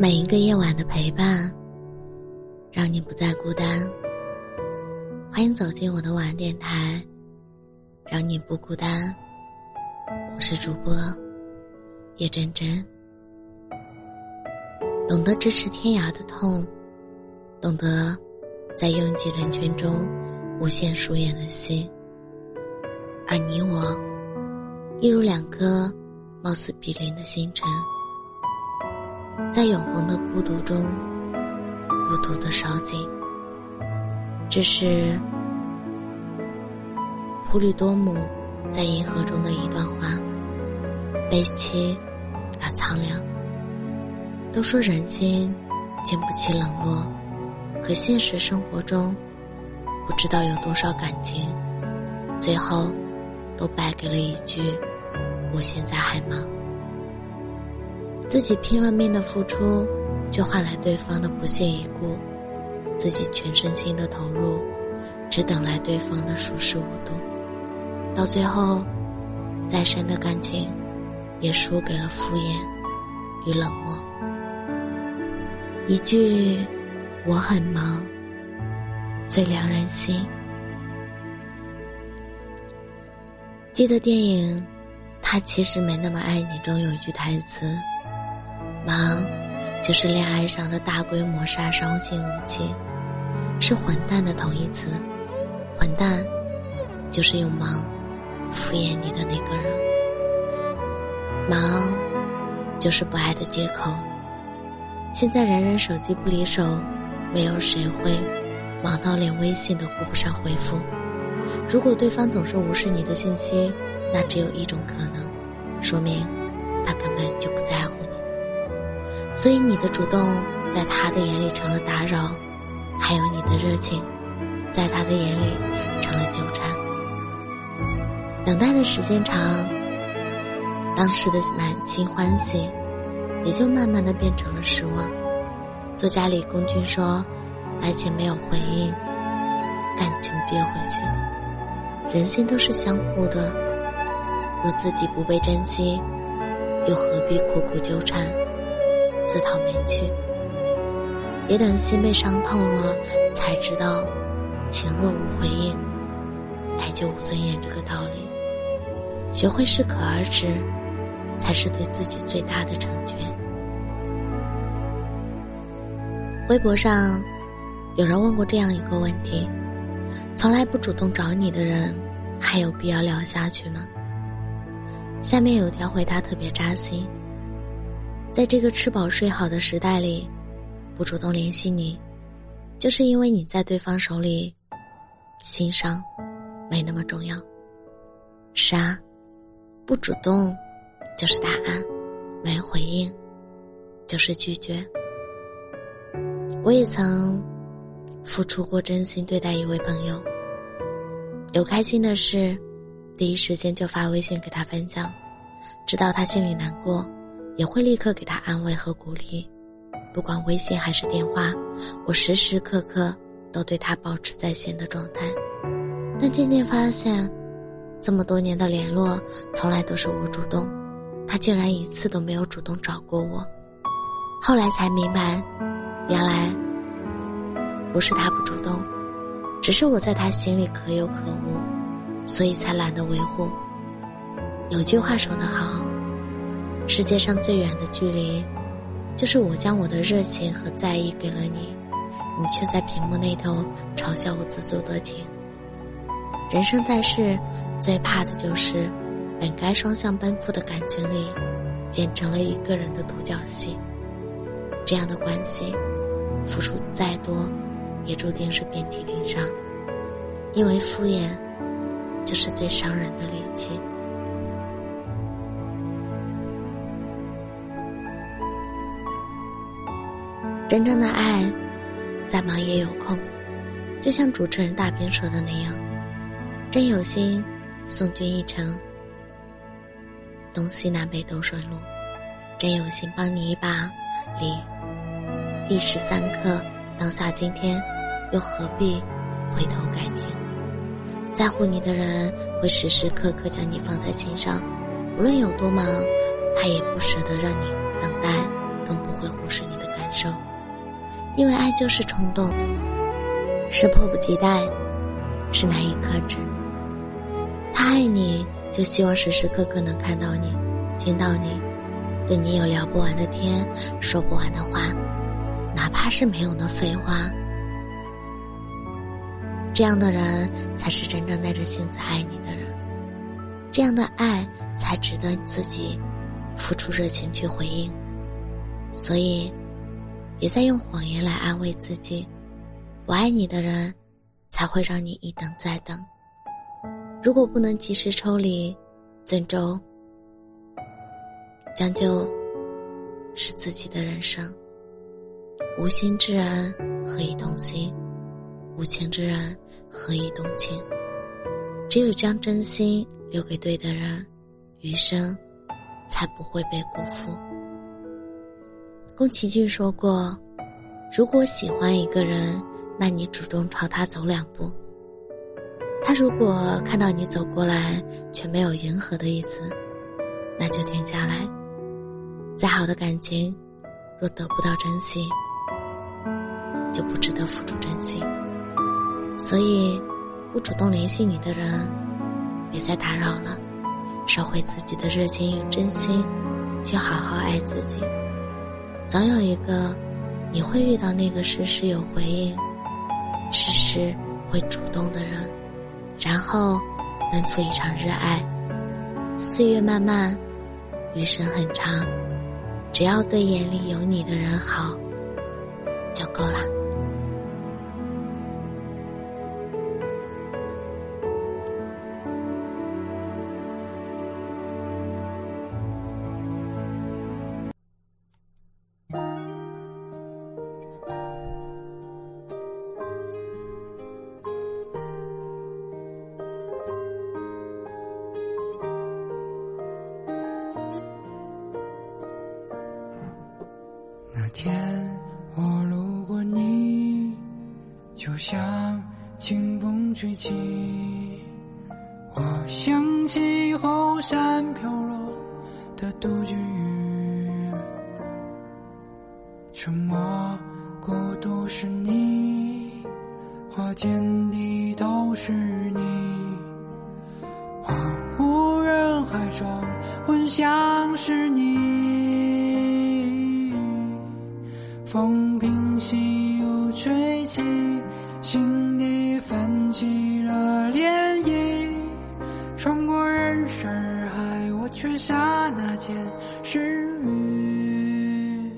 每一个夜晚的陪伴，让你不再孤单。欢迎走进我的晚电台，让你不孤单。我是主播叶真真。懂得咫尺天涯的痛，懂得在拥挤人群中无限疏远的心。而你我，一如两颗貌似比邻的星辰。在永恒的孤独中，孤独的烧尽。这是普吕多姆在银河中的一段话，悲凄而苍凉。都说人心经不起冷落，可现实生活中，不知道有多少感情，最后都败给了一句“我现在还忙”。自己拼了命的付出，却换来对方的不屑一顾；自己全身心的投入，只等来对方的熟视无睹。到最后，再深的感情，也输给了敷衍与冷漠。一句“我很忙”，最凉人心。记得电影《他其实没那么爱你》中有一句台词。忙，就是恋爱上的大规模杀伤性武器，是混蛋的同义词。混蛋，就是用忙敷衍你的那个人。忙，就是不爱的借口。现在人人手机不离手，没有谁会忙到连微信都顾不上回复。如果对方总是无视你的信息，那只有一种可能，说明他根本就不在乎你。所以你的主动在他的眼里成了打扰，还有你的热情，在他的眼里成了纠缠。等待的时间长，当时的满心欢喜，也就慢慢的变成了失望。作家李公君说：“爱情没有回应，感情憋回去。人心都是相互的，若自己不被珍惜，又何必苦苦纠缠？”自讨没趣，别等心被伤透了，才知道情若无回应，爱就无尊严这个道理。学会适可而止，才是对自己最大的成全。微博上有人问过这样一个问题：从来不主动找你的人，还有必要聊下去吗？下面有条回答特别扎心。在这个吃饱睡好的时代里，不主动联系你，就是因为你在对方手里，心上没那么重要。是啊，不主动就是答案，没回应就是拒绝。我也曾付出过真心对待一位朋友，有开心的事，第一时间就发微信给他分享，知道他心里难过。也会立刻给他安慰和鼓励，不管微信还是电话，我时时刻刻都对他保持在线的状态。但渐渐发现，这么多年的联络，从来都是我主动，他竟然一次都没有主动找过我。后来才明白，原来不是他不主动，只是我在他心里可有可无，所以才懒得维护。有句话说得好。世界上最远的距离，就是我将我的热情和在意给了你，你却在屏幕那头嘲笑我自作多情。人生在世，最怕的就是本该双向奔赴的感情里，变成了一个人的独角戏。这样的关系，付出再多，也注定是遍体鳞伤，因为敷衍，就是最伤人的利器。真正的爱，再忙也有空，就像主持人大兵说的那样，真有心送君一程，东西南北都顺路；真有心帮你一把，离一时三刻，当下今天，又何必回头改天？在乎你的人会时时刻刻将你放在心上，无论有多忙，他也不舍得让你等待，更不会忽视你的感。受，因为爱就是冲动，是迫不及待，是难以克制。他爱你，就希望时时刻刻能看到你，听到你，对你有聊不完的天，说不完的话，哪怕是没用的废话。这样的人才是真正耐着性子爱你的人，这样的爱才值得自己付出热情去回应。所以，别再用谎言来安慰自己。不爱你的人，才会让你一等再等。如果不能及时抽离，最终、将就，是自己的人生。无心之人，何以动心？无情之人，何以动情？只有将真心留给对的人，余生才不会被辜负。宫崎骏说过：“如果喜欢一个人，那你主动朝他走两步。他如果看到你走过来却没有迎合的意思，那就停下来。再好的感情，若得不到珍惜，就不值得付出真心。”所以，不主动联系你的人，别再打扰了，收回自己的热情与真心，去好好爱自己。总有一个，你会遇到那个时时有回应、时时会主动的人，然后奔赴一场热爱。岁月漫漫，余生很长，只要对眼里有你的人好，就够了。像清风吹起，我想起后山飘落的杜鹃雨，沉默孤独是你，花间地都是你，荒无人海中，闻香是你。风平息又吹起，心底泛起了涟漪。穿过人山人海，我却刹那间失语。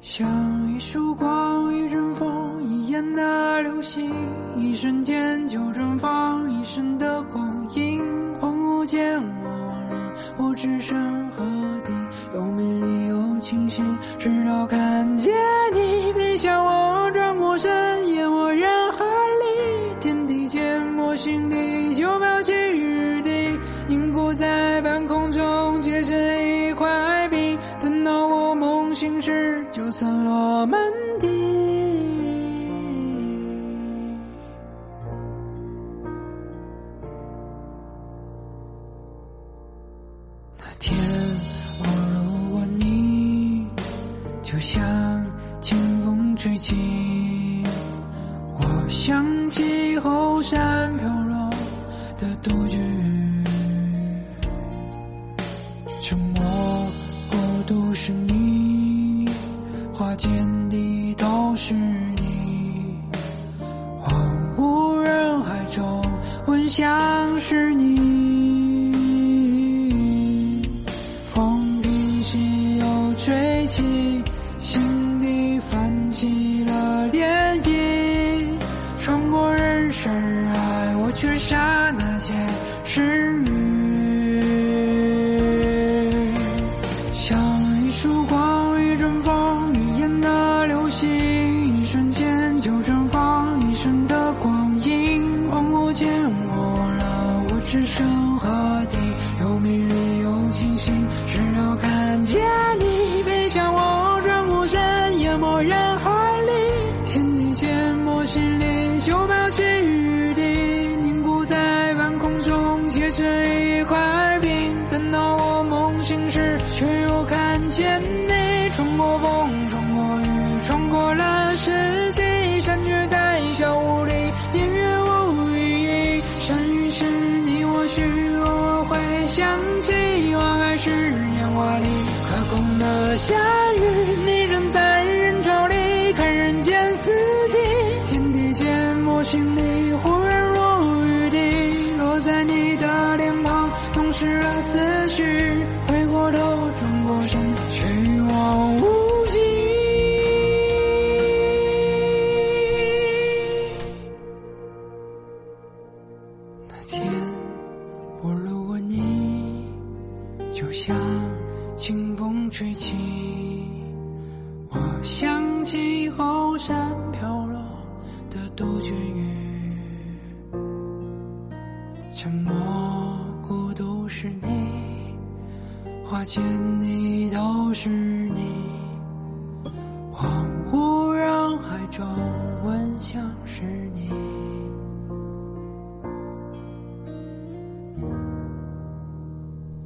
像一束光，一阵风，一眼的流星，一瞬间就绽放一生的光阴。恍惚间，我忘了我置身何地，有美丽又清醒。直到看见你散落满地。那天我路过你。就像清风吹起，我想起后山飘落的杜鹃见的都是你，荒无人海中，闻香是你，或许，我会想起，我还是年华里，可空的下雨，你仍在人潮里，看人间四季，天地间我心里沉默孤独是你，花间你都是你，恍惚人海中闻香是你。